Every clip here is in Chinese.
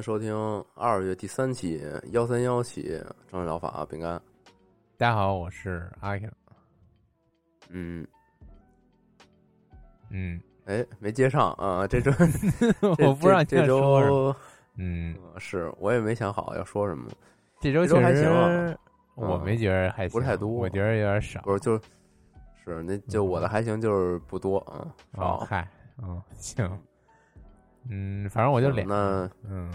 迎收听二月第三期幺三幺期蒸汽疗法饼干。大家好，我是阿 King。嗯，嗯，哎，没接上啊，这周 我不知道这。周嗯，呃是我也没想好要说什么，这周这周还确实我没觉得还行，不是太多我觉得有点少。不是就是那就我的还行，就是不多啊，哦，少。嗨，嗯，行。嗯，反正我就俩。那嗯，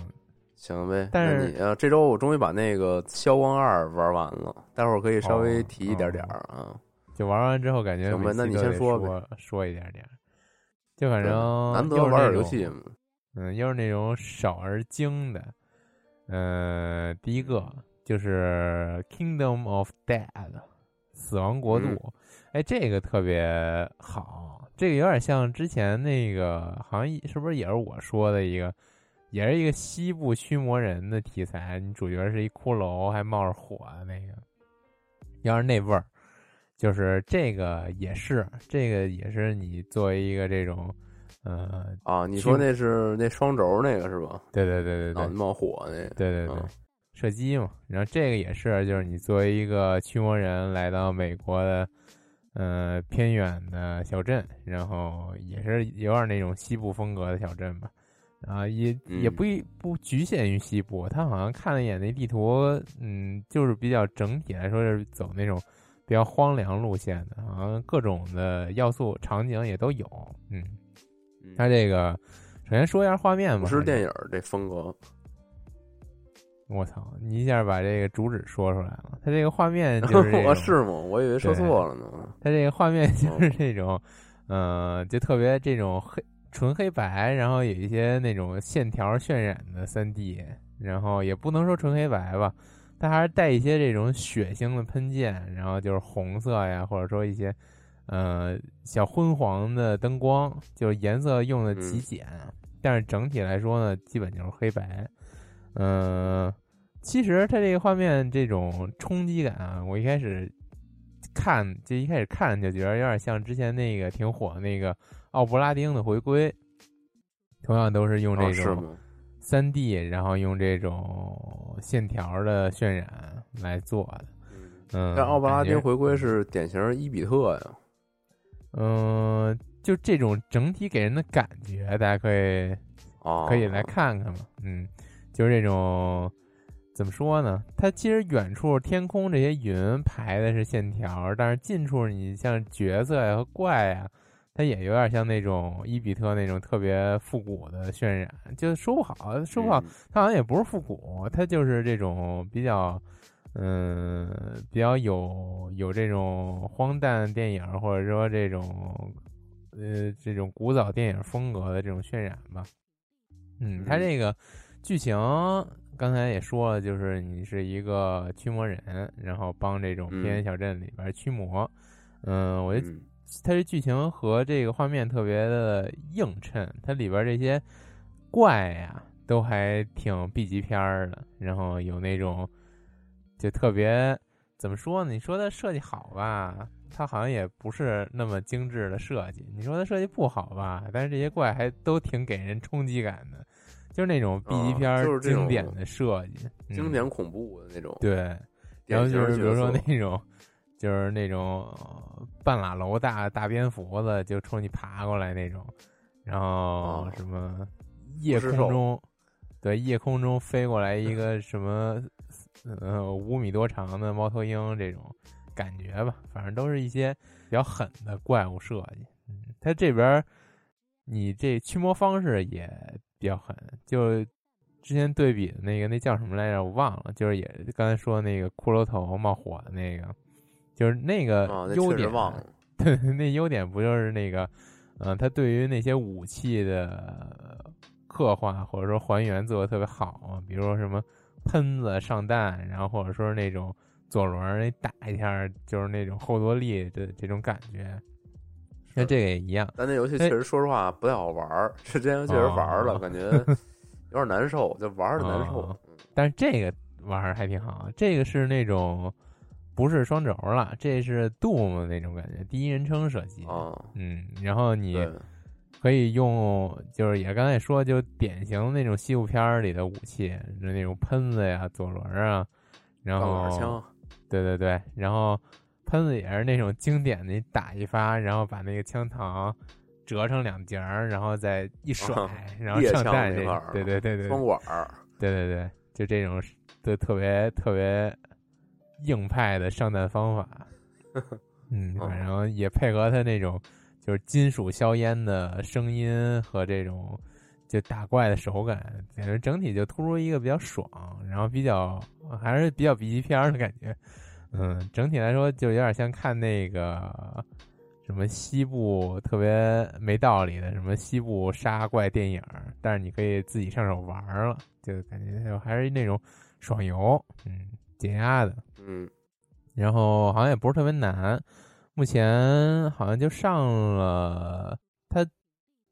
行呗。但是你呃，这周我终于把那个《消光二》玩完了，待会儿可以稍微哦提一点点儿啊。就玩完之后感觉行吧那你先说呗说说一点点。就反正难得玩点游戏嘛，嗯，又是那种少而精的。呃，第一个就是《Kingdom of Dead》死亡国度，嗯哎，这个特别好，这个有点像之前那个，好像是不是也是我说的一个，也是一个西部驱魔人的题材，你主角是一骷髅，还冒着火的那个，要是那味儿，就是这个也是，这个也是你作为一个这种，呃，啊，你说那是那双轴那个是吧？对对对对对，冒火那个。对对对嗯，射击嘛。然后这个也是，就是你作为一个驱魔人来到美国的，呃，偏远的小镇，然后也是有点那种西部风格的小镇吧。啊，也也嗯不一不局限于西部，他好像看了一眼那地图，嗯，就是比较整体来说是走那种比较荒凉路线的，好像各种的要素场景也都有。嗯，他这个首先说一下画面吧，不是电影这风格，我操！你一下把这个主旨说出来了。它这个画面 就是我是吗？我以为说错了呢。它这个画面哦就是这种，呃，就特别这种黑纯黑白，然后有一些那种线条渲染的三 D，然后也不能说纯黑白吧，它还是带一些这种血腥的喷溅，然后就是红色呀，或者说一些呃小昏黄的灯光，就是颜色用的极嗯简，但是整体来说呢，基本就是黑白。嗯、其实它这个画面这种冲击感啊，我一开始看就一开始看就觉得有点像之前那个挺火的那个奥布拉丁的回归，同样都是用哦这种？三 D，然后用这种线条的渲染来做的。嗯，但奥布拉丁回归是典型伊比特呀。嗯、就这种整体给人的感觉，大家可以哦，可以来看看嘛。嗯，就是这种怎么说呢？它其实远处天空这些云排的是线条，但是近处你像角色呀和怪呀，它也有点像那种伊比特那种特别复古的渲染，就说不好，说不好，嗯它好像也不是复古，它就是这种比较。嗯，比较有有这种荒诞电影，或者说这种呃这种古早电影风格的这种渲染吧。嗯，它嗯这个剧情刚才也说了，就是你是一个驱魔人，然后帮这种偏远小镇里边驱魔。嗯，我觉得嗯它这剧情和这个画面特别的映衬，它里边这些怪呀都还挺 B 级片儿的，然后有那种就特别怎么说呢？你说它设计好吧，它好像也不是那么精致的设计；你说它设计不好吧，但是这些怪还都挺给人冲击感的，就是那种 B 级啊片经典的设计，嗯经典恐怖的那种。对。然后就是比如说那种，就是那种呃半拉楼大大蝙蝠子就冲你爬过来那种，然后哦什么夜空中，对，夜空中飞过来一 个什么，呃，五米多长的猫头鹰这种感觉吧，反正都是一些比较狠的怪物设计。嗯，它这边你这驱魔方式也比较狠，就之前对比的那个那叫什么来着？我忘了，就是也刚才说那个骷髅头冒火的那个，就是那个优点。忘了。对，那优点不就是那个，嗯，他对于那些武器的刻画或者说还原做的特别好啊，比如说什么喷子上弹，然后或者说那种左轮那打一下就是那种后坐力的这种感觉，那这个也一样。但那游戏确实说实话不太好玩儿，之前确实玩了，感觉有点难受，就玩的难受。但是这个玩还挺好，这个是那种。不是双轴了，这是 Doom 那种感觉，第一人称射击。嗯，然后你可以用，就是也刚才说，就典型那种西部片里的武器，就那种喷子呀、左轮啊，然后，对对对，然后喷子也是那种经典的，打一发，然后把那个枪膛折成两截儿，然后再一甩，然后上弹这个，对对对对，双管对对对，就这种，都特别特别。硬派的上弹方法，嗯，反正也配合他那种就是金属硝烟的声音和这种就打怪的手感，感觉整体就突出一个比较爽，然后比较还是比较 B 级片的感觉。嗯，整体来说就有点像看那个什么西部特别没道理的什么西部杀怪电影，但是你可以自己上手玩了，就感觉还是那种爽游，嗯。解压的，嗯，然后好像也不是特别难，目前好像就上了。他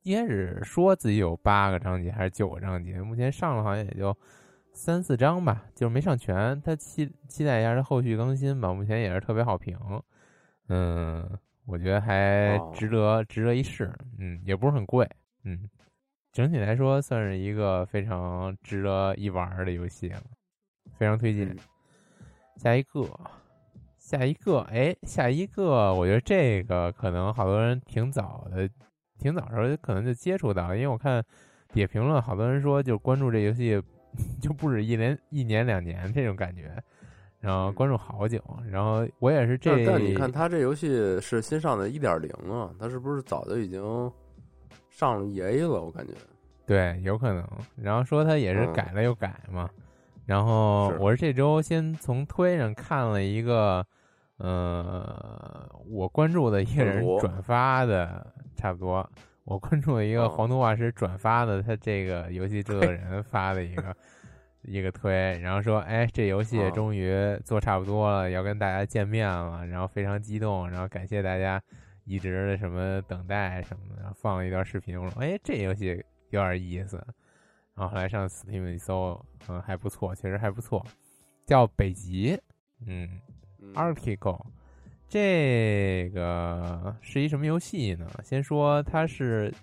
一开始说自己有八个章节还是九个章节，目前上了好像也就三四章吧，就是没上全。他期期待一下他后续更新吧，目前也是特别好评，嗯，我觉得还值得值得一试，嗯，也不是很贵，嗯，整体来说算是一个非常值得一玩的游戏了，非常推荐。下一个，下一个，哎，下一个，我觉得这个可能好多人挺早的，挺早时候可能就接触到，因为我看底下评论，好多人说就关注这游戏 就不止一年、一年两年这种感觉，然后关注好久，然后我也是这。但你看他这游戏是新上的一点零啊，他是不是早就已经上了 E A 了？我感觉。对，有可能。然后说他也是改了又改嘛。然后我是这周先从推上看了一个，呃，我关注的一个人转发的，差不多，我关注了一个黄图画师转发的，他这个游戏制作人发的一个一个推，然后说，哎，这游戏终于做差不多了，要跟大家见面了，然后非常激动，然后感谢大家一直的什么等待什么的，放了一段视频，我说，哎，这游戏有点意思。然后后来上 Steam 一搜，嗯，还不错，确实还不错，叫北极，嗯，Article，这个是一什么游戏呢？先说它是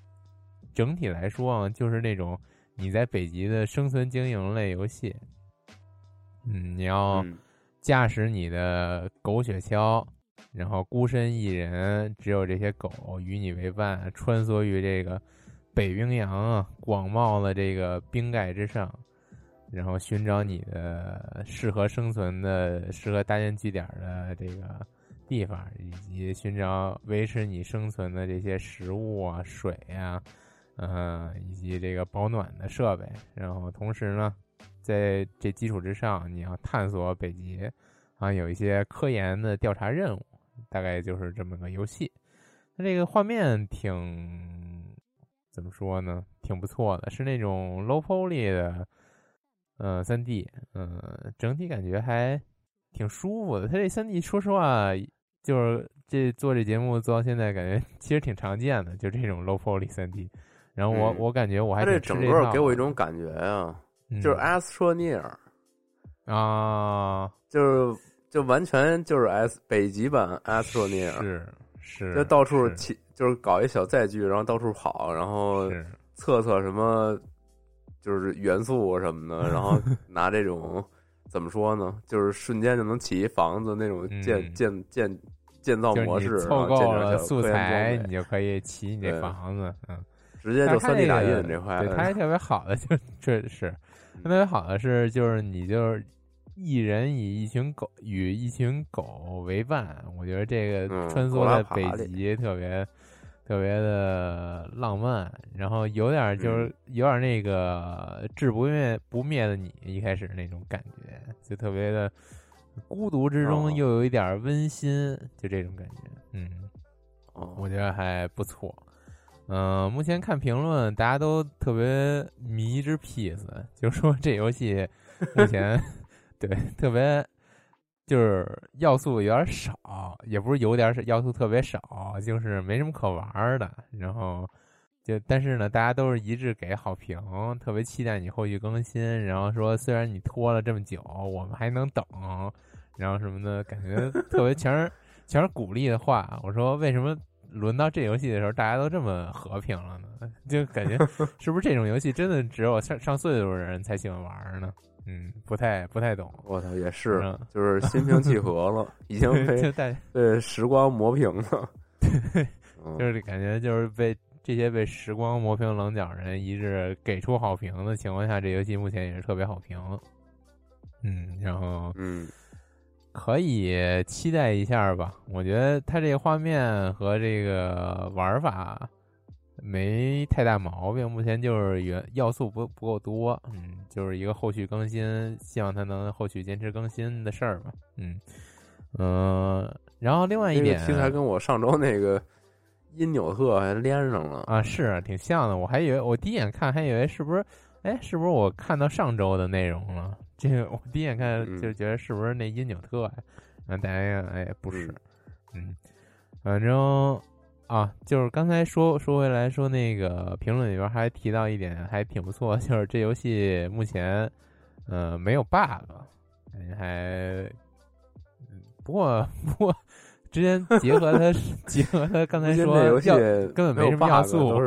整体来说啊，就是那种你在北极的生存经营类游戏，嗯，你要驾驶你的狗雪橇，然后孤身一人，只有这些狗与你为伴，穿梭于这个。北冰洋啊，广袤的这个冰盖之上，然后寻找你的适合生存的、适合搭建据点的这个地方，以及寻找维持你生存的这些食物啊、水呀，嗯，以及这个保暖的设备。然后同时呢，在这基础之上，你要探索北极，啊，有一些科研的调查任务，大概就是这么个游戏。它这个画面挺。怎么说呢？挺不错的，是那种 low poly 的，嗯，三 D，嗯，整体感觉还挺舒服的。它这三 D，说实话，就是这做这节目做到现在，感觉其实挺常见的，就这种 low poly 三 D。然后我我感觉我还这整个给我一种感觉啊，就是 Astroneer 啊，就是就完全就是 S 北极版 Astroneer，是是，就到处起。就是搞一小载具，然后到处跑，然后测测什么，就是元素什么的，然后 拿这种怎么说呢？就是瞬间就能起一房子那种建建建建造模式，凑够了素材，你就可以起你这房子。嗯，直接就三 D 打印这块。对，它还特别好的 就这是，特别好的是就是你就是一人以一群狗与一群狗为伴，我觉得这个穿梭在北极特别特别的浪漫，然后有点就是有点那个志不灭不灭的你一开始那种感觉，就特别的孤独之中又有一点温馨，就这种感觉，嗯。我觉得还不错，嗯，目前看评论，大家都特别迷之 peace，就说这游戏目前 对特别就是要素有点少，也不是有点少，要素特别少，就是没什么可玩的。然后就但是呢，大家都是一致给好评，特别期待你后续更新。然后说虽然你拖了这么久，我们还能等，然后什么的，感觉特别全是全是鼓励的话。我说为什么？轮到这游戏的时候，大家都这么和平了呢，就感觉 是不是这种游戏真的只有上上岁数的人才喜欢玩呢？嗯，不太不太懂。我操，也是，就是心平气和了，已经 被被时光磨平了。就是感觉就是被这些被时光磨平棱角人一致给出好评的情况下，这游戏目前也是特别好评。嗯，然后嗯。可以期待一下吧，我觉得它这个画面和这个玩法没太大毛病，目前就是原要素不不够多，嗯，就是一个后续更新，希望它能后续坚持更新的事儿吧，嗯嗯，然后另外一点，还跟我上周那个因纽特还连上了啊，是挺像的，我还以为我第一眼看还以为是不是，哎，是不是我看到上周的内容了？这个我第一眼看就觉得是不是那因纽特呀？啊，大家哎不是，嗯，反正啊，就是刚才说说回来说那个评论里边还提到一点还挺不错，就是这游戏目前呃没有 bug，还不过不过之前结合他结合他刚才说游戏根本没什么要素。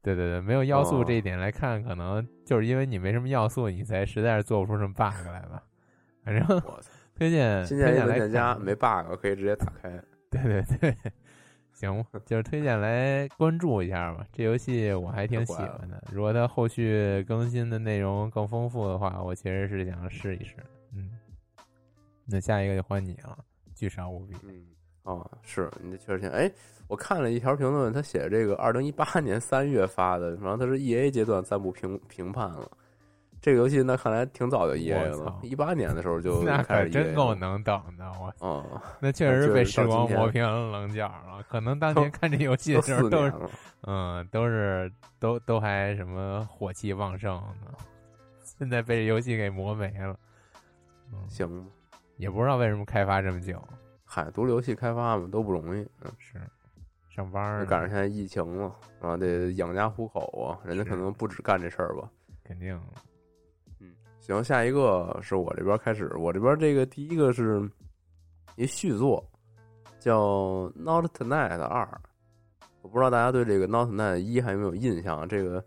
对对对，没有要素这一点来看，可能就是因为你没什么要素，你才实在是做不出什么 bug 来吧。反正推荐推荐来家没 bug 可以直接打开。对对对，行，就是推荐来关注一下吧。这游戏我还挺喜欢的，如果它后续更新的内容更丰富的话，我其实是想试一试。嗯，那下一个就换你了，巨少无比。嗯，哦，是你这确实挺哎。我看了一条评论，他写这个二零一八年三月发的，然后他是 E A 阶段暂不评评判了。这个游戏那看来挺早就 E A 了，一八年的时候就 那可真够能等的，我嗯，那确实是被时光磨平棱角了。可能当 年看这游戏的时候都是，嗯，都是都都还什么火气旺盛呢，现在被这游戏给磨没了。行，也不知道为什么开发这么久。嗨，独立游戏开发嘛都不容易，嗯是。上班赶上现在疫情了，啊，得养家糊口啊，人家可能不止干这事儿吧？肯定。嗯，行，下一个是我这边开始，我这边这个第一个是一续作，叫《Not Tonight》二。我不知道大家对这个《Not Tonight》一还有没有印象？这个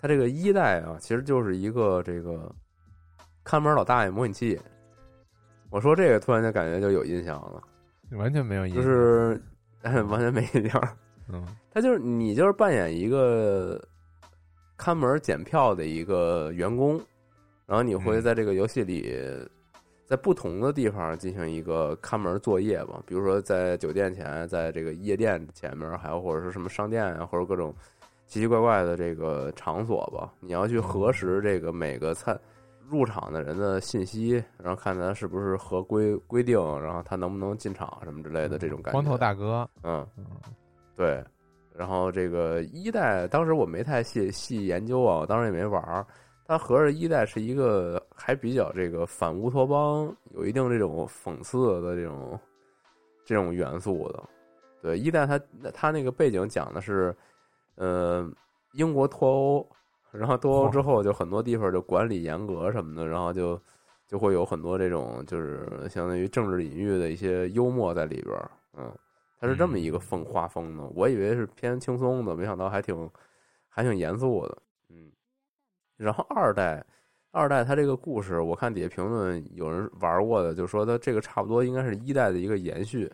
它这个一代啊，其实就是一个这个看门老大爷模拟器。我说这个，突然就感觉就有印象了，完全没有印象，就是。完全没印象。嗯，他就是你，就是扮演一个看门检票的一个员工，然后你会在这个游戏里，在不同的地方进行一个看门作业吧。比如说在酒店前，在这个夜店前面，还有或者是什么商店啊，或者各种奇奇怪怪的这个场所吧。你要去核实这个每个餐。入场的人的信息，然后看他是不是合规规定，然后他能不能进场什么之类的这种感觉。光头大哥，嗯，对。然后这个一代，当时我没太细细研究啊，我当时也没玩儿。它合着一代是一个还比较这个反乌托邦，有一定这种讽刺的这种这种元素的。对，一代它它那个背景讲的是，呃，英国脱欧。然后脱欧之后，就很多地方就管理严格什么的，然后就就会有很多这种就是相当于政治隐喻的一些幽默在里边儿。嗯，它是这么一个风画风的，我以为是偏轻松的，没想到还挺还挺严肃的。嗯，然后二代二代它这个故事，我看底下评论有人玩过的，就说它这个差不多应该是一代的一个延续，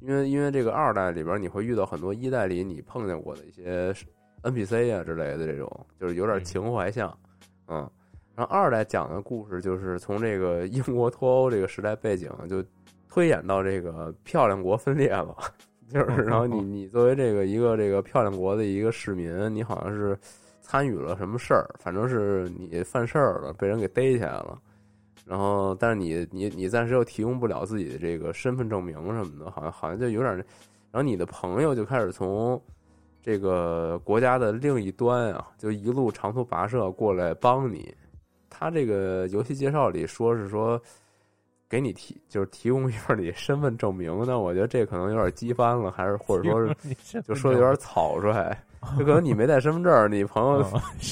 因为因为这个二代里边你会遇到很多一代里你碰见过的一些。NPC 啊之类的这种，就是有点情怀像，嗯。然后二代讲的故事就是从这个英国脱欧这个时代背景，就推演到这个漂亮国分裂了，就是然后你你作为这个一个这个漂亮国的一个市民，你好像是参与了什么事儿，反正是你犯事儿了，被人给逮起来了，然后但是你你你暂时又提供不了自己的这个身份证明什么的，好像好像就有点，然后你的朋友就开始从这个国家的另一端啊，就一路长途跋涉过来帮你。他这个游戏介绍里说是说，给你提 就是提供一份你身份证明，那我觉得这可能有点激翻了，还是或者说是就说的有点草率，就可能你没带身份证，你朋友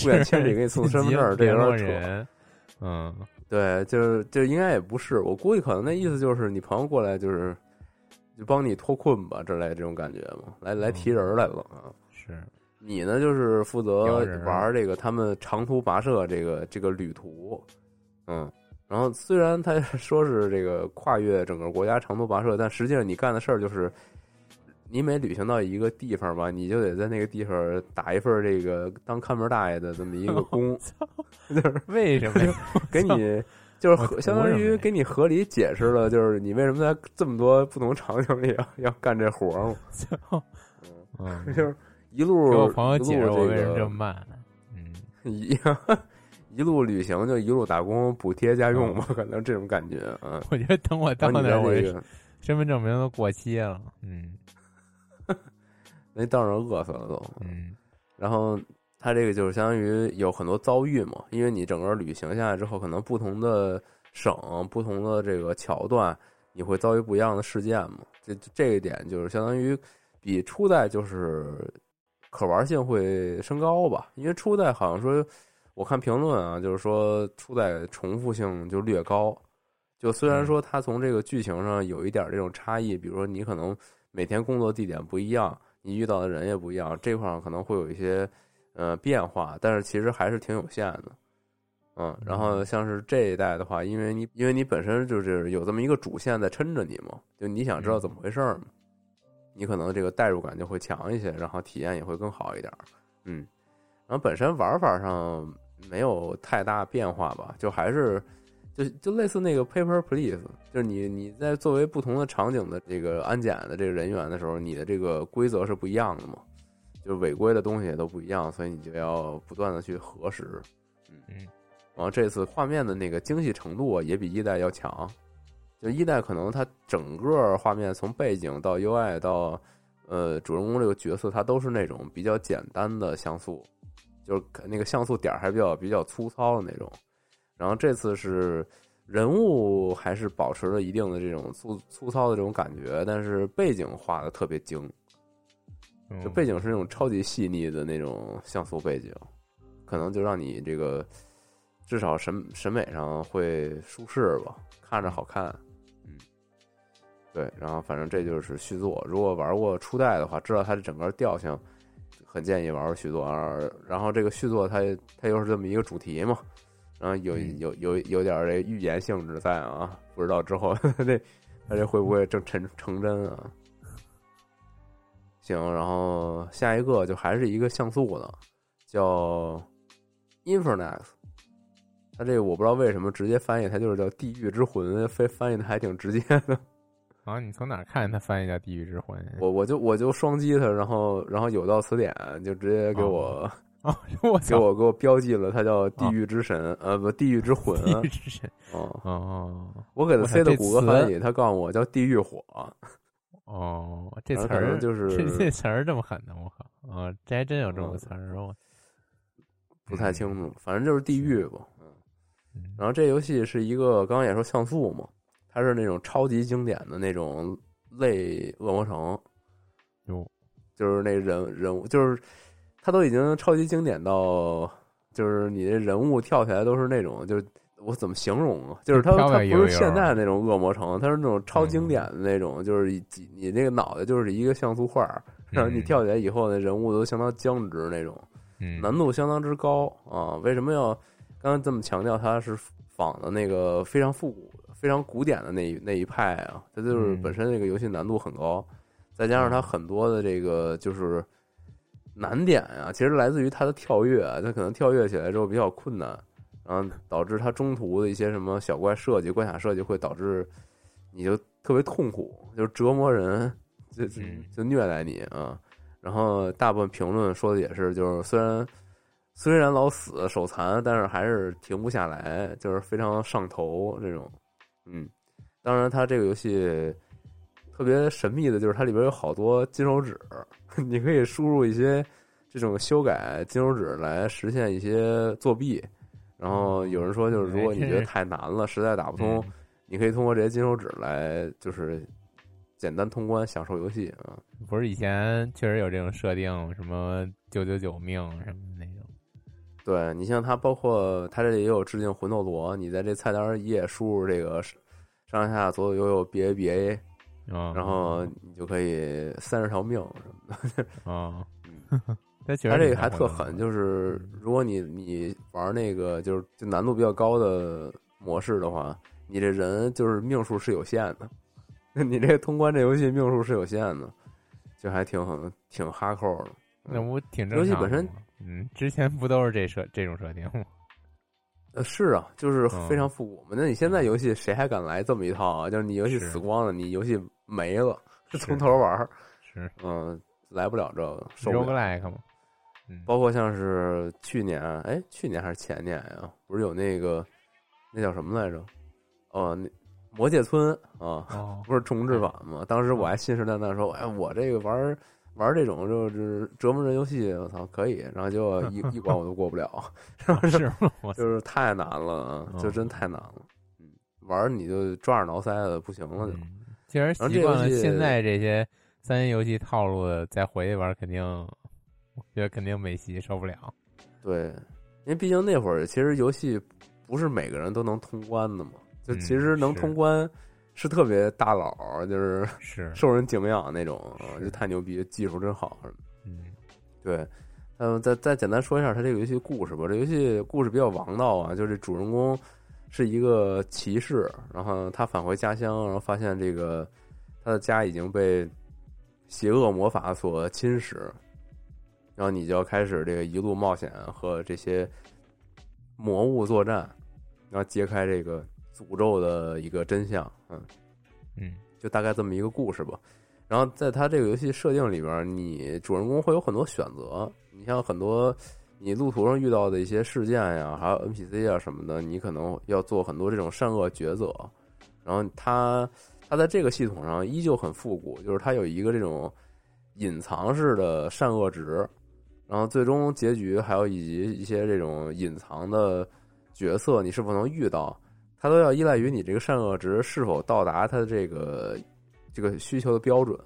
不远千里给你送身份证，这有点扯。嗯，对，就是就应该也不是，我估计可能那意思就是你朋友过来就是就帮你脱困吧之类这种感觉嘛，来来提人来了啊，是。你呢，就是负责玩这个他们长途跋涉这个这个旅途，嗯，然后虽然他 说是这个跨越整个国家长途跋涉，但实际上你干的事儿就是，你每旅行到一个地方吧，你就得在那个地方打一份这个当看门大爷的这么一个工，就是为什么？给你就是相当于给你合理解释了，就是你为什么在这么多不同场景里要要干这活儿嘛？嗯，就是。一路给我朋友解释我为什么这么慢，嗯，一一路旅行就一路打工补贴家用嘛，可能这种感觉啊。我觉得等我到那，我身份证明都过期了，嗯，那到时候饿死了都，嗯。然后他这个就是相当于有很多遭遇嘛，因为你整个旅行下来之后，可能不同的省、不同的这个桥段，你会遭遇不一样的事件嘛。这这一点就是相当于比初代就是。可玩性会升高吧，因为初代好像说，我看评论啊，就是说初代重复性就略高。就虽然说它从这个剧情上有一点这种差异，比如说你可能每天工作地点不一样，你遇到的人也不一样，这块儿可能会有一些呃变化，但是其实还是挺有限的。嗯，然后像是这一代的话，因为你因为你本身就是有这么一个主线在撑着你嘛，就你想知道怎么回事儿嘛。你可能这个代入感就会强一些，然后体验也会更好一点，嗯，然后本身玩法上没有太大变化吧，就还是就就类似那个 Paper Please，就是你你在作为不同的场景的这个安检的这个人员的时候，你的这个规则是不一样的嘛，就是违规的东西也都不一样，所以你就要不断的去核实，嗯嗯，然后这次画面的那个精细程度也比一代要强。就一代可能它整个画面从背景到 UI 到，呃，主人公这个角色，它都是那种比较简单的像素，就是那个像素点还比较比较粗糙的那种。然后这次是人物还是保持了一定的这种粗粗糙的这种感觉，但是背景画的特别精，就背景是那种超级细腻的那种像素背景，可能就让你这个至少审审美上会舒适吧，看着好看。对，然后反正这就是续作。如果玩过初代的话，知道它的整个调性，很建议玩玩续作。然后这个续作它它又是这么一个主题嘛，然后有有有有点这预言性质在啊，不知道之后 这它这会不会正成成真啊？行，然后下一个就还是一个像素的，叫 Infernax。它这个我不知道为什么直接翻译它就是叫地狱之魂，非翻译的还挺直接的。啊！你从哪看他翻译叫《地狱之魂》？我我就我就双击他，然后然后有道词典就直接给我啊，我 给我给我标记了，他叫《地狱之神》呃不，《地狱之魂》。地狱之神哦哦，我给他塞的谷歌翻译，他告诉我叫《地狱火》。哦，这词儿就是这这词儿这么狠呢？我靠啊！这还真有这么个词儿我不太清楚，反正就是地狱吧。嗯，然后这游戏是一个刚刚也说像素嘛。它是那种超级经典的那种类恶魔城，有，就是那人人物，就是它都已经超级经典到，就是你的人物跳起来都是那种，就是我怎么形容啊？就是它它不是现在那种恶魔城，它是那种超经典的那种，就是几你那个脑袋就是一个像素画，然后你跳起来以后，那人物都相当僵直那种，难度相当之高啊！为什么要刚刚这么强调它是仿的那个非常复古？非常古典的那一那一派啊，它就是本身这个游戏难度很高，再加上它很多的这个就是难点啊，其实来自于它的跳跃，它可能跳跃起来之后比较困难，然后导致它中途的一些什么小怪设计、关卡设计会导致你就特别痛苦，就是折磨人，就就虐待你啊。然后大部分评论说的也是，就是虽然虽然老死手残，但是还是停不下来，就是非常上头这种。嗯，当然，它这个游戏特别神秘的就是它里边有好多金手指，你可以输入一些这种修改金手指来实现一些作弊。然后有人说，就是如果你觉得太难了，实在打不通，你可以通过这些金手指来就是。简单通关，享受游戏啊！不是以前确实有这种设定，什么九九九命什么那种。对你像它，包括它这里也有致敬魂斗罗。你在这菜单一页输入这个上上下左左右右 B A B A，然后你就可以三十条命什么的 啊。它这个还特狠，就是如果你你玩那个就是就难度比较高的模式的话，你这人就是命数是有限的。你这通关这游戏命数是有限的，就还挺很挺哈扣的。那我挺游戏本身，嗯，之前不都是这设这种设定吗？呃，是啊，就是非常复古嘛。那你现在游戏谁还敢来这么一套啊？就是你游戏死光了，你游戏没了，从头玩是，嗯，来不了这个。收不吗？包括像是去年，哎，去年还是前年呀？不是有那个那叫什么来着？哦，那。魔界村啊，不是重置版吗？当时我还信誓旦旦说：“哎，我这个玩玩这种就是折磨人游戏，我操，可以。”然后就一 一关我都过不了，是 吗？就是太难了，就真太难了。嗯，玩你就抓耳挠腮的，不行了就。既然习惯了现在这些三 A 游戏套路的，再回去玩肯定，我觉得肯定没戏，受不了。对，因为毕竟那会儿其实游戏不是每个人都能通关的嘛。就其实能通关是特别大佬，就是是 受人敬仰那种，就太牛逼，技术真好。嗯，对，嗯，再再简单说一下他这个游戏故事吧。这游戏故事比较王道啊，就是主人公是一个骑士，然后他返回家乡，然后发现这个他的家已经被邪恶魔法所侵蚀，然后你就要开始这个一路冒险和这些魔物作战，然后揭开这个。诅咒的一个真相，嗯嗯，就大概这么一个故事吧。然后在他这个游戏设定里边，你主人公会有很多选择。你像很多你路途上遇到的一些事件呀，还有 NPC 啊什么的，你可能要做很多这种善恶抉择。然后他他在这个系统上依旧很复古，就是他有一个这种隐藏式的善恶值，然后最终结局还有以及一些这种隐藏的角色，你是否能遇到？它都要依赖于你这个善恶值是否到达它的这个这个需求的标准，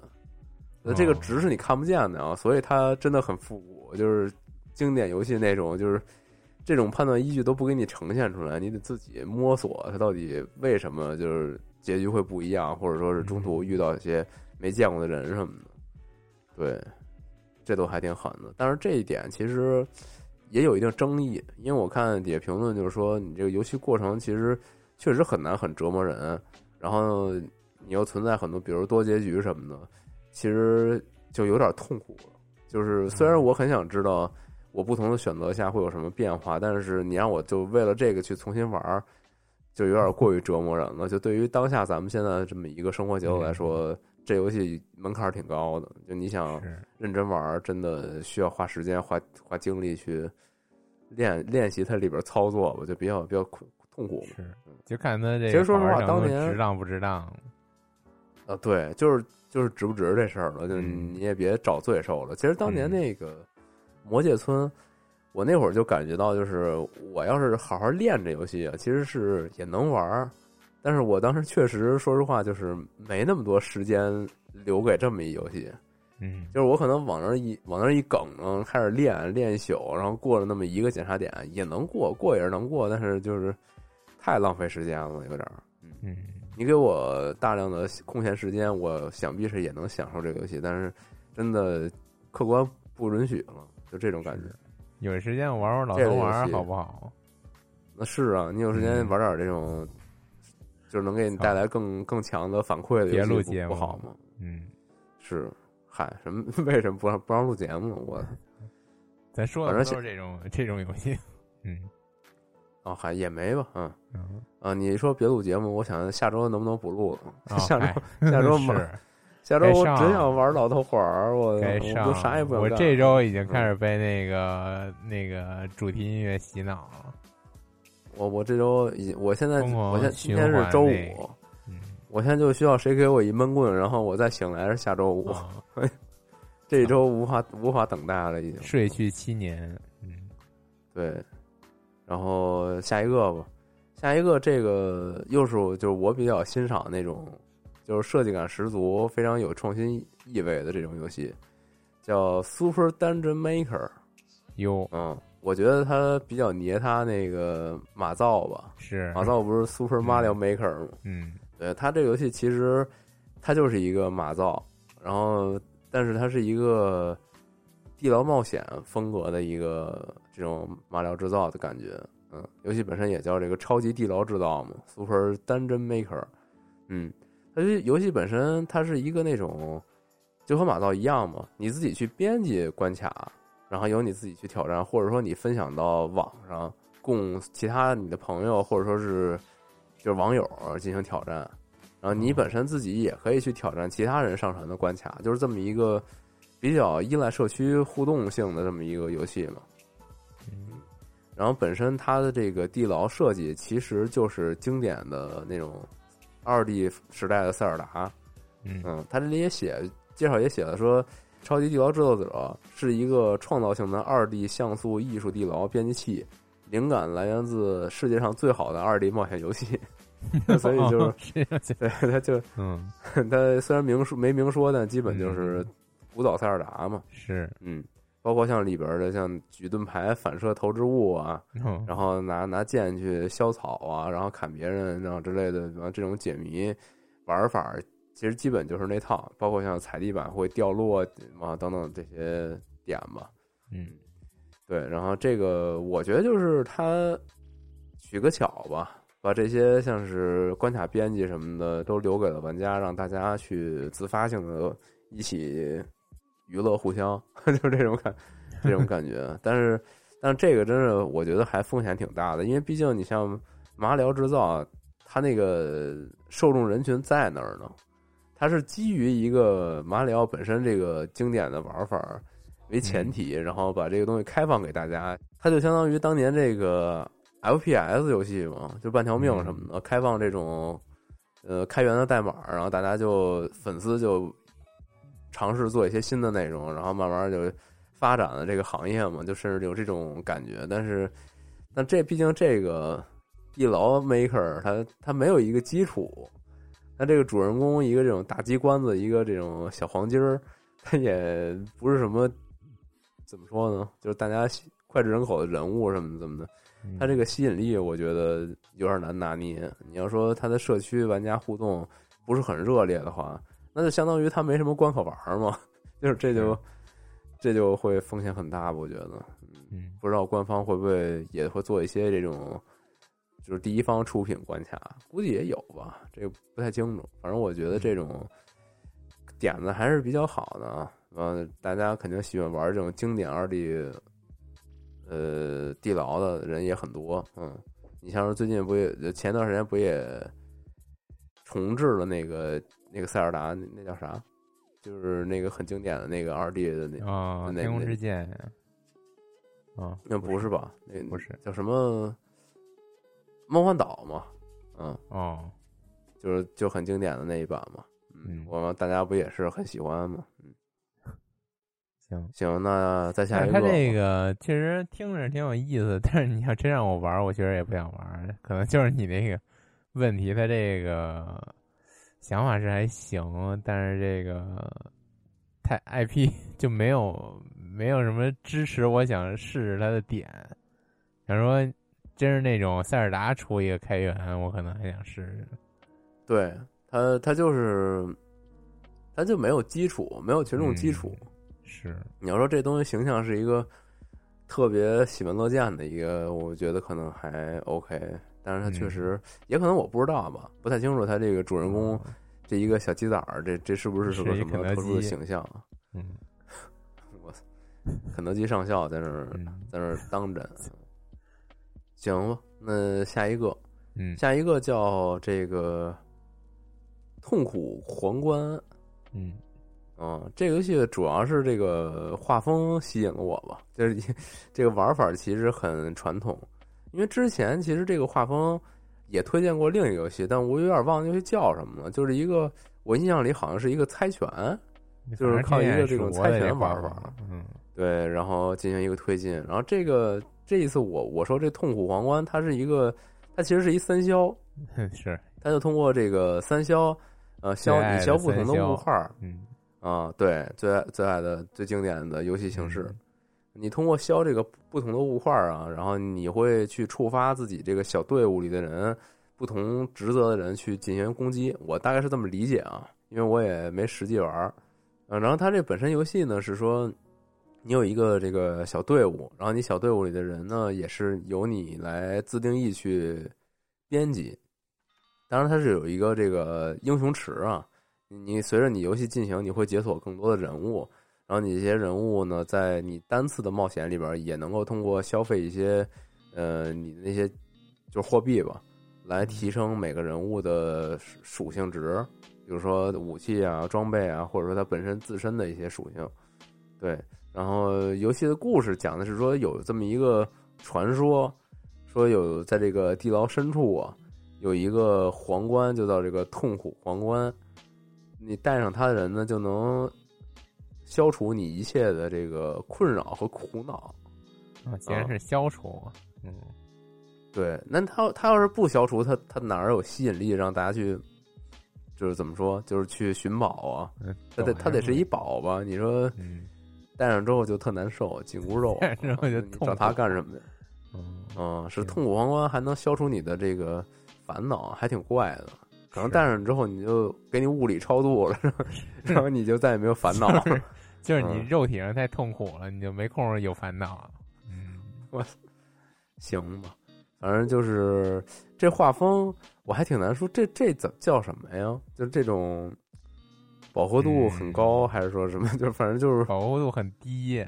那这个值是你看不见的啊，所以它真的很复古，就是经典游戏那种，就是这种判断依据都不给你呈现出来，你得自己摸索它到底为什么就是结局会不一样，或者说是中途遇到一些没见过的人什么的，对，这都还挺狠的。但是这一点其实也有一定争议，因为我看底下评论就是说，你这个游戏过程其实。确实很难，很折磨人。然后你又存在很多，比如多结局什么的，其实就有点痛苦了。就是虽然我很想知道我不同的选择下会有什么变化，但是你让我就为了这个去重新玩，就有点过于折磨人了。就对于当下咱们现在这么一个生活节奏来说，这游戏门槛挺高的。就你想认真玩，真的需要花时间、花花精力去练练习它里边操作吧，就比较比较困。痛苦是，就看他这。其实说实话，当年值当不值当？啊，对，就是就是值不值这事儿了。就你也别找罪受了。其实当年那个魔界村，我那会儿就感觉到，就是我要是好好练这游戏啊，其实是也能玩儿。但是我当时确实说实话，就是没那么多时间留给这么一游戏。嗯，就是我可能往那一往那一梗呢，开始练练一宿，然后过了那么一个检查点也能过，过也是能过，但是就是。太浪费时间了，有点儿。嗯，你给我大量的空闲时间，我想必是也能享受这个游戏，但是真的客观不允许了，就这种感觉。有时间玩玩老头玩好不好？那是啊，你有时间玩点这种，就是能给你带来更更强的反馈的游戏，不好吗？嗯，是。嗨，什么？为什么不让不让录节目？我咱说的都是这种这种游戏。嗯，哦，还也没吧，嗯嗯啊，你说别录节目，我想下周能不能不录了？下周下周 是。下周我只想玩老头环儿，我我啥也不想我这周已经开始被那个那个主题音乐洗脑了。我我这周已我现在我现今天是周五，嗯，我现在就需要谁给我一闷棍，然后我再醒来是下周五。这一周无法无法等待了，已经睡去七年。嗯，对，然后下一个吧，下一个这个又是就是我比较欣赏那种。就是设计感十足、非常有创新意味的这种游戏，叫 Super Dungeon Maker。有，嗯，我觉得它比较捏它那个马造吧。是马造不是 Super Mario Maker 吗？嗯，对，它这个游戏其实它就是一个马造，然后但是它是一个地牢冒险风格的一个这种马里奥制造的感觉。嗯，游戏本身也叫这个超级地牢制造嘛，Super Dungeon Maker。嗯。它游戏本身，它是一个那种，就和马道一样嘛，你自己去编辑关卡，然后由你自己去挑战，或者说你分享到网上，供其他你的朋友或者说是就是网友进行挑战，然后你本身自己也可以去挑战其他人上传的关卡，就是这么一个比较依赖社区互动性的这么一个游戏嘛。嗯，然后本身它的这个地牢设计其实就是经典的那种。二 D 时代的塞尔达，嗯，它这里也写介绍也写了说，超级地牢制作者是一个创造性的二 D 像素艺术地牢编辑器，灵感来源自世界上最好的二 D 冒险游戏，所以就是 对他就嗯，他虽然明说没明说，但基本就是古早塞尔达嘛，是。嗯。包括像里边的像举盾牌反射投掷物啊，然后拿拿剑去削草啊，然后砍别人，然后之类的，然后这种解谜玩法，其实基本就是那套。包括像踩地板会掉落啊等等这些点吧。嗯，对。然后这个我觉得就是他取个巧吧，把这些像是关卡编辑什么的都留给了玩家，让大家去自发性的一起。娱乐互相，就是这种感，这种感觉。但是，但是这个真是我觉得还风险挺大的，因为毕竟你像马里奥制造，它那个受众人群在那儿呢，它是基于一个马里奥本身这个经典的玩法为前提，然后把这个东西开放给大家。它就相当于当年这个 FPS 游戏嘛，就半条命什么的，开放这种呃开源的代码，然后大家就粉丝就。尝试做一些新的内容，然后慢慢就发展了这个行业嘛，就甚至有这种感觉。但是，但这毕竟这个地牢 maker，它它没有一个基础，它这个主人公一个这种大鸡冠子，一个这种小黄鸡儿，它也不是什么怎么说呢，就是大家脍炙人口的人物什么怎么的，它这个吸引力我觉得有点难拿捏。你要说它的社区玩家互动不是很热烈的话。那就相当于他没什么关可玩嘛，就是这就这就会风险很大，我觉得，嗯，不知道官方会不会也会做一些这种，就是第一方出品关卡，估计也有吧，这个不太清楚。反正我觉得这种点子还是比较好的啊，嗯，大家肯定喜欢玩这种经典二 D，呃，地牢的人也很多，嗯，你像是最近不也前段时间不也重置了那个。那个塞尔达，那那叫啥？就是那个很经典的那个二 D 的那啊，天空之剑啊，那不是吧？那不是叫什么梦幻岛嘛？嗯哦，就是就很经典的那一版嘛。嗯，我们大家不也是很喜欢吗？嗯，行行，那再下一个。他这个其实听着挺有意思，但是你要真让我玩，我确实也不想玩。可能就是你那个问题，他这个。想法是还行，但是这个太 IP 就没有没有什么支持，我想试试它的点。想说，真是那种塞尔达出一个开源，我可能还想试试。对他，他就是他就没有基础，没有群众基础。是你要说这东西形象是一个特别喜闻乐见的一个，我觉得可能还 OK。但是他确实，也可能我不知道吧，不太清楚他这个主人公这一个小鸡仔儿，这这是不是是个什么特殊的形象？嗯，我肯德基上校在那儿在那儿当着。行吧，那下一个，嗯，下一个叫这个痛苦皇冠，嗯，啊，这个游戏主要是这个画风吸引了我吧，就是这个玩法其实很传统，因为之前其实这个画风也推荐过另一个游戏，但我有点忘了游戏叫什么了，就是一个我印象里好像是一个猜拳，就是靠一个这种猜拳玩法，嗯，对，然后进行一个推进，然后这个。这一次我我说这痛苦皇冠，它是一个，它其实是一三消，是，它就通过这个三消，呃，消你消不同的物块，嗯，啊，对，最爱最爱的最经典的游戏形式，你通过消这个不同的物块啊，然后你会去触发自己这个小队伍里的人，不同职责的人去进行攻击，我大概是这么理解啊，因为我也没实际玩，嗯，然后它这本身游戏呢是说。你有一个这个小队伍，然后你小队伍里的人呢，也是由你来自定义去编辑。当然，它是有一个这个英雄池啊。你随着你游戏进行，你会解锁更多的人物，然后你这些人物呢，在你单次的冒险里边，也能够通过消费一些呃你的那些就是货币吧，来提升每个人物的属性值，比如说武器啊、装备啊，或者说它本身自身的一些属性，对。然后游戏的故事讲的是说有这么一个传说，说有在这个地牢深处啊，有一个皇冠，就叫这个痛苦皇冠。你戴上它的人呢，就能消除你一切的这个困扰和苦恼。啊，既然是消除，嗯，对。那他他要是不消除，他他哪儿有吸引力让大家去？就是怎么说？就是去寻宝啊？他得他得是一宝吧？你说？戴上之后就特难受，紧箍咒。然后就找他干什么的？嗯，是痛苦皇冠还能消除你的这个烦恼，还挺怪的。可能戴上之后你就给你物理超度了，然后你就再也没有烦恼了。就是你肉体上太痛苦了，你就没空有烦恼。嗯，我行吧，反正就是这画风我还挺难说，这这怎叫什么呀？就这种。饱和度很高，还是说什么？就反正就是饱和度很低，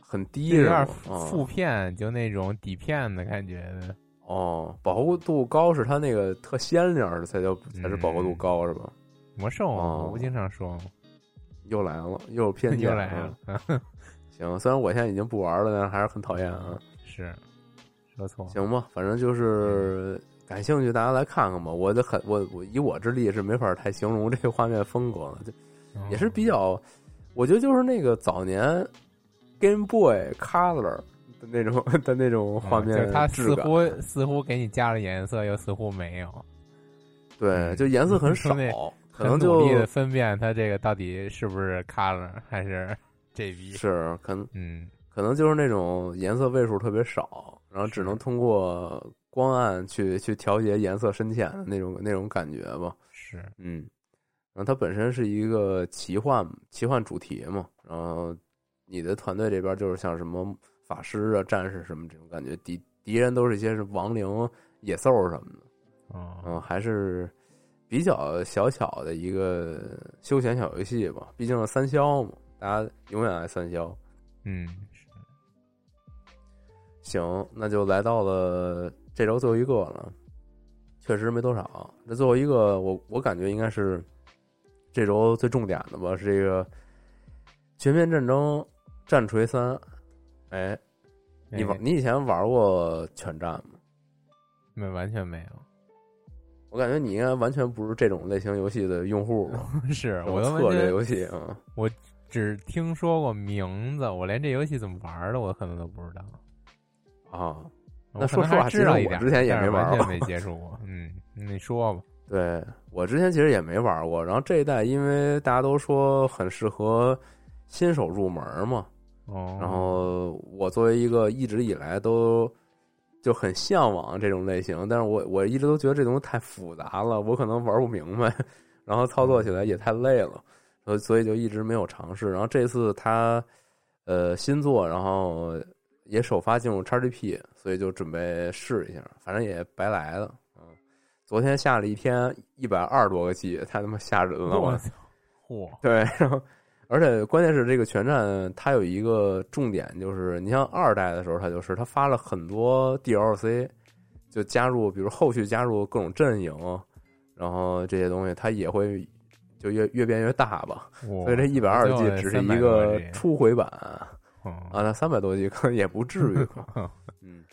很低，有点负片，就那种底片的感觉的。哦，饱和度高是它那个特鲜亮的才叫才是饱和度高是吧？魔兽啊我不经常说吗？又来了，又偏见，又来了。行，虽然我现在已经不玩了，但是还是很讨厌啊。是，说错。行吧，反正就是。感兴趣，大家来看看吧。我的很，我我以我之力是没法太形容这个画面风格了，就也是比较，我觉得就是那个早年 Game Boy Color 的那种 的那种画面它似乎似乎给你加了颜色，又似乎没有。对，就颜色很少，可能就努力的分辨它这个到底是不是 Color 还是 JB。是，可能嗯，可能就是那种颜色位数特别少，然后只能通过。光暗去去调节颜色深浅的那种那种感觉吧，是嗯，然后它本身是一个奇幻奇幻主题嘛，然后你的团队这边就是像什么法师啊、战士什么这种感觉，敌敌人都是一些是亡灵、野兽什么的，嗯，还是比较小巧的一个休闲小游戏吧，毕竟是三消嘛，大家永远爱三消，嗯，行，那就来到了。这周最后一个了，确实没多少。这最后一个，我我感觉应该是这周最重点的吧，是这个《全面战争战锤三》。哎，你玩你以前玩过全战吗？没，完全没有。我感觉你应该完全不是这种类型游戏的用户。是我策略游戏啊，我只听说过名字，我连这游戏怎么玩的，我可能都不知道。啊。那说实话，其实我之前也没玩过，没接触过。嗯，你说吧。对我之前其实也没玩过。然后这一代，因为大家都说很适合新手入门嘛。哦。然后我作为一个一直以来都就很向往这种类型，但是我我一直都觉得这东西太复杂了，我可能玩不明白，然后操作起来也太累了，所以所以就一直没有尝试。然后这次他呃新作，然后。也首发进入 XGP，所以就准备试一下，反正也白来了。嗯，昨天下了一天一百二十多个 G，太他妈吓人了！我操，嚯！对，然后而且关键是这个全战它有一个重点，就是你像二代的时候，它就是它发了很多 DLC，就加入，比如后续加入各种阵营，然后这些东西它也会就越越变越大吧。所以这一百二十 G 只是一个初回版啊，那三百多 G 可能也不至于。嗯，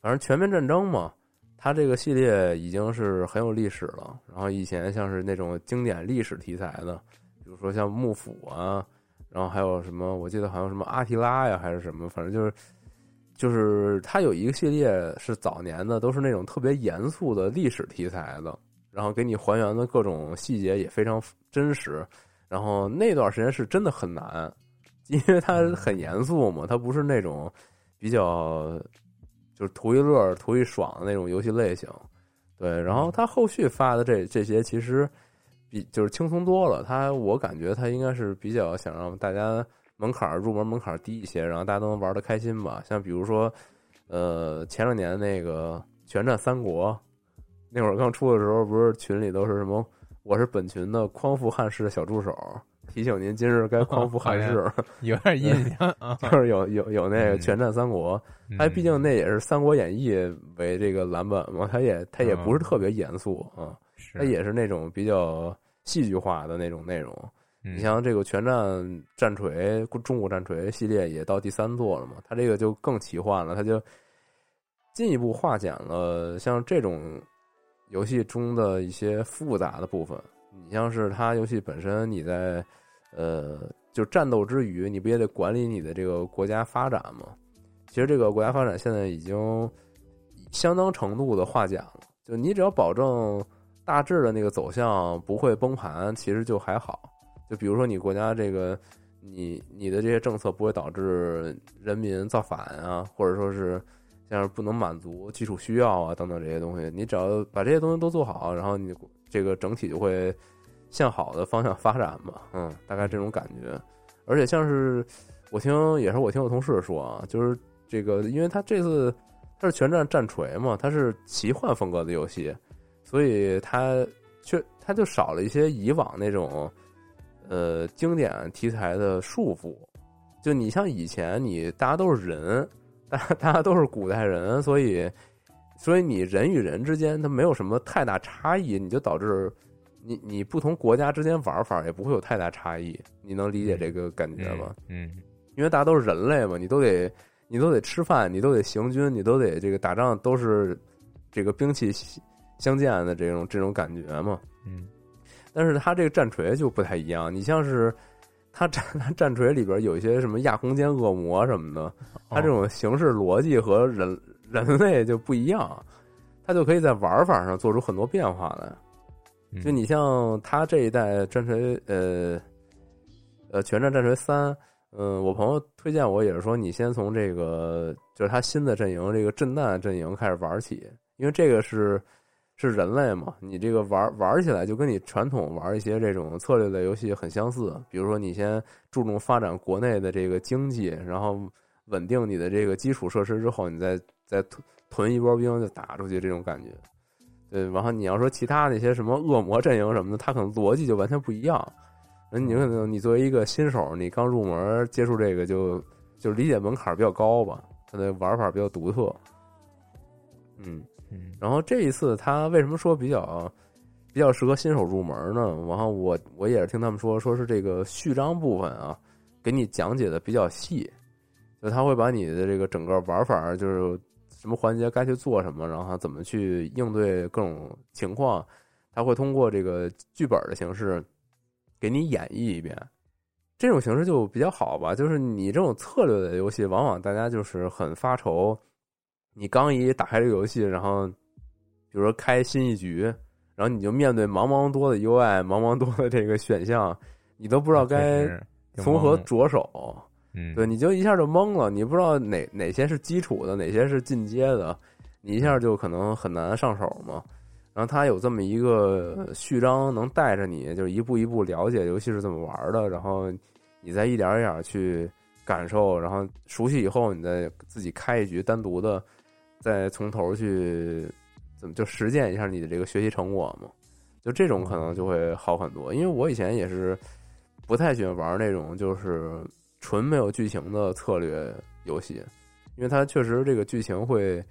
反正全面战争嘛，它这个系列已经是很有历史了。然后以前像是那种经典历史题材的。比如说像幕府啊，然后还有什么？我记得好像什么阿提拉呀，还是什么？反正就是，就是它有一个系列是早年的，都是那种特别严肃的历史题材的，然后给你还原的各种细节也非常真实。然后那段时间是真的很难，因为它很严肃嘛，它不是那种比较就是图一乐、图一爽的那种游戏类型。对，然后它后续发的这这些其实。比就是轻松多了，他我感觉他应该是比较想让大家门槛入门门槛低一些，然后大家都能玩的开心吧。像比如说，呃，前两年那个《全战三国》，那会儿刚出的时候，不是群里都是什么？我是本群的匡扶汉室的小助手，提醒您今日该匡扶汉室。有点印象，就是有有有那个《全战三国》，它毕竟那也是《三国演义》为这个蓝本嘛，它也它也不是特别严肃啊，它也是那种比较。戏剧化的那种内容，你像这个《全战战锤》中国战锤系列也到第三座了嘛？它这个就更奇幻了，它就进一步化简了像这种游戏中的一些复杂的部分。你像是它游戏本身，你在呃，就战斗之余，你不也得管理你的这个国家发展吗？其实这个国家发展现在已经相当程度的化简了，就你只要保证。大致的那个走向不会崩盘，其实就还好。就比如说你国家这个，你你的这些政策不会导致人民造反啊，或者说是像是不能满足基础需要啊等等这些东西。你只要把这些东西都做好，然后你这个整体就会向好的方向发展嘛。嗯，大概这种感觉。而且像是我听也是我听我同事说啊，就是这个，因为他这次他是全战战锤嘛，它是奇幻风格的游戏。所以它却它就少了一些以往那种，呃，经典题材的束缚。就你像以前，你大家都是人，大大家都是古代人，所以所以你人与人之间它没有什么太大差异，你就导致你你不同国家之间玩法也不会有太大差异。你能理解这个感觉吗？嗯，因为大家都是人类嘛，你都得你都得吃饭，你都得行军，你都得这个打仗，都是这个兵器。相见的这种这种感觉嘛，嗯，但是它这个战锤就不太一样。你像是它战 战锤里边有一些什么亚空间恶魔什么的，它这种形式逻辑和人 人类就不一样，它就可以在玩法上做出很多变化来。就你像他这一代战锤，呃呃，全战战锤三，嗯，我朋友推荐我也是说，你先从这个就是他新的阵营这个震旦阵营开始玩起，因为这个是。是人类嘛？你这个玩玩起来就跟你传统玩一些这种策略类游戏很相似。比如说，你先注重发展国内的这个经济，然后稳定你的这个基础设施之后，你再再囤囤一波兵就打出去，这种感觉。对，然后你要说其他那些什么恶魔阵营什么的，它可能逻辑就完全不一样。那你可能你作为一个新手，你刚入门接触这个，就就理解门槛比较高吧，它的玩法比较独特。嗯。然后这一次他为什么说比较比较适合新手入门呢？然后我我也是听他们说，说是这个序章部分啊，给你讲解的比较细，就他会把你的这个整个玩法，就是什么环节该去做什么，然后怎么去应对各种情况，他会通过这个剧本的形式给你演绎一遍。这种形式就比较好吧，就是你这种策略的游戏，往往大家就是很发愁。你刚一打开这个游戏，然后，比如说开新一局，然后你就面对茫茫多的 UI，茫茫多的这个选项，你都不知道该从何着手。嗯，对，你就一下就懵了，你不知道哪哪些是基础的，哪些是进阶的，你一下就可能很难上手嘛。然后它有这么一个序章，能带着你，就是一步一步了解游戏是怎么玩的，然后你再一点一点去感受，然后熟悉以后，你再自己开一局单独的。再从头去怎么就实践一下你的这个学习成果嘛？就这种可能就会好很多。因为我以前也是不太喜欢玩那种就是纯没有剧情的策略游戏，因为它确实这个剧情会，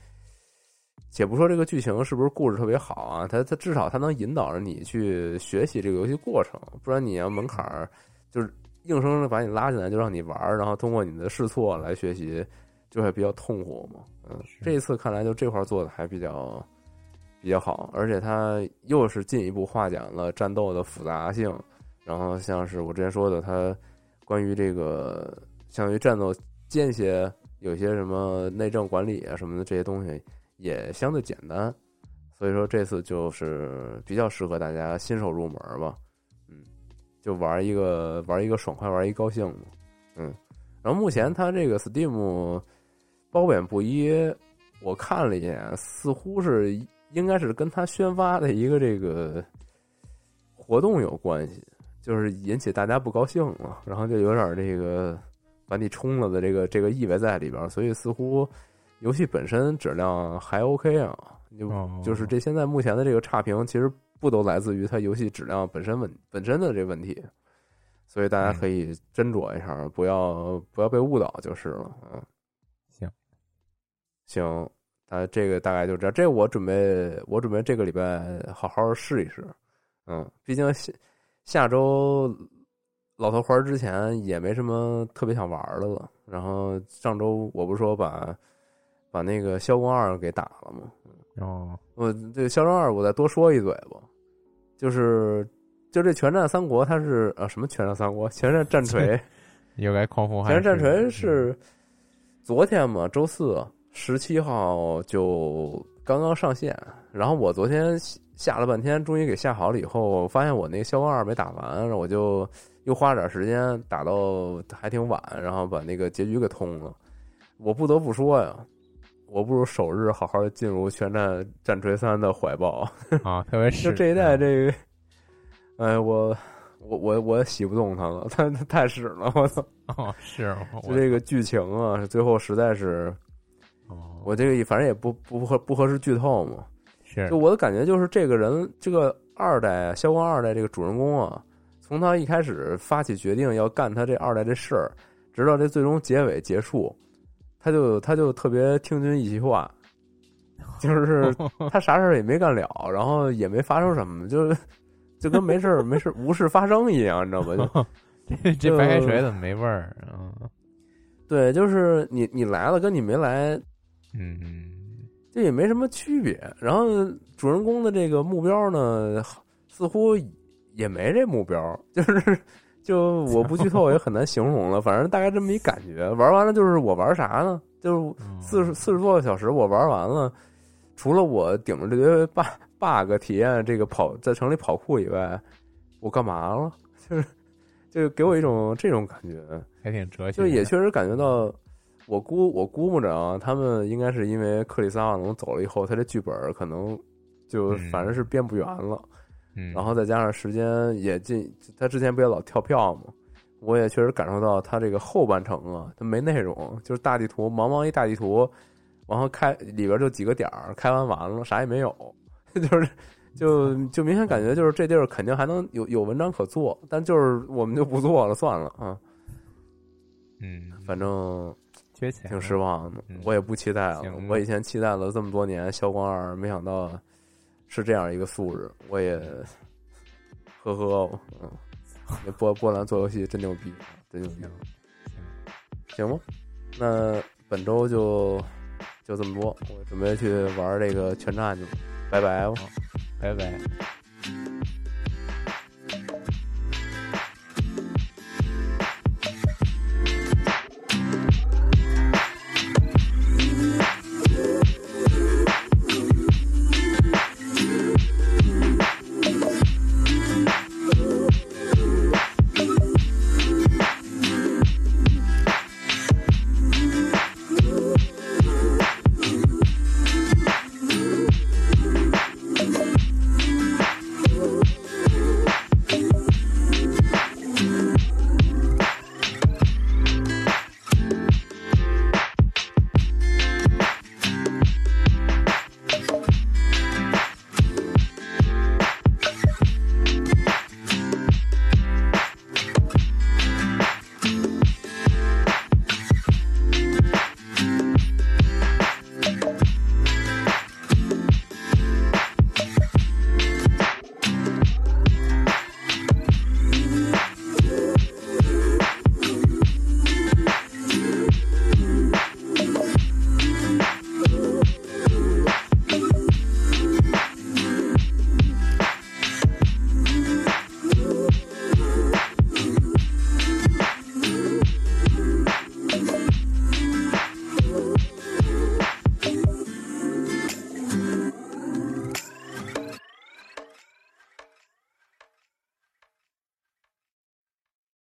且不说这个剧情是不是故事特别好啊，它它至少它能引导着你去学习这个游戏过程，不然你要门槛儿就是硬生生的把你拉进来就让你玩，然后通过你的试错来学习，就会比较痛苦嘛。嗯，这一次看来就这块做的还比较比较好，而且它又是进一步化简了战斗的复杂性。然后像是我之前说的，它关于这个相当于战斗间歇有些什么内政管理啊什么的这些东西也相对简单，所以说这次就是比较适合大家新手入门吧，嗯，就玩一个玩一个爽快，玩一高兴嘛，嗯。然后目前它这个 Steam 褒贬不一，我看了一眼，似乎是应该是跟他宣发的一个这个活动有关系。就是引起大家不高兴了，然后就有点这个把你冲了的这个这个意味在里边，所以似乎游戏本身质量还 OK 啊。就就是这现在目前的这个差评，其实不都来自于它游戏质量本身问本身的这问题，所以大家可以斟酌一下，不要不要被误导就是了。嗯，行行，啊，这个大概就这样。这我准备我准备这个礼拜好好试一试。嗯，毕竟。下下周老头环之前也没什么特别想玩的了。然后上周我不是说把把那个萧光二给打了吗？哦，我这萧光二我再多说一嘴吧，就是就这全战三国，它是啊什么全战三国？全战战锤又该狂风，全战战锤是昨天嘛，周四十七号就刚刚上线。然后我昨天。下了半天，终于给下好了。以后发现我那个消光二没打完，然后我就又花了点时间打到还挺晚，然后把那个结局给通了。我不得不说呀，我不如首日好好进入《全战战锤三》的怀抱啊！特别 是就这一代这个，哎，我我我我洗不动他了，它它太屎了！我操！哦，是 就这个剧情啊，最后实在是，我这个反正也不不合不合适剧透嘛。是就我的感觉就是这个人，这个二代萧光二代这个主人公啊，从他一开始发起决定要干他这二代这事儿，直到这最终结尾结束，他就他就特别听君一席话，就是他啥事儿也没干了，然后也没发生什么，就是就跟没事儿没事无事发生一样，你知道吧？这这白开水怎么没味儿啊？对，就是你你来了跟你没来，嗯。这也没什么区别。然后主人公的这个目标呢，似乎也没这目标，就是就我不剧透也很难形容了。反正大概这么一感觉。玩完了就是我玩啥呢？就是四十四十多个小时，我玩完了，除了我顶着这堆 bug bug 体验这个跑在城里跑酷以外，我干嘛了？就是就给我一种这种感觉，还挺哲学。就也确实感觉到。我估我估摸着啊，他们应该是因为克里斯阿瓦隆走了以后，他这剧本可能就反正是编不圆了，嗯，然后再加上时间也近，他之前不也老跳票吗？我也确实感受到他这个后半程啊，他没内容，就是大地图茫茫一大地图，然后开里边就几个点儿，开完完了啥也没有，就是就就明显感觉就是这地儿肯定还能有有文章可做，但就是我们就不做了，算了啊，嗯，反正。挺失望的，嗯、我也不期待了。我以前期待了这么多年，消光二没想到是这样一个素质，我也呵呵，嗯，那波波兰做游戏真牛逼，真牛逼，行吗？那本周就就这么多，我准备去玩这个全战去了，拜拜吧，拜拜。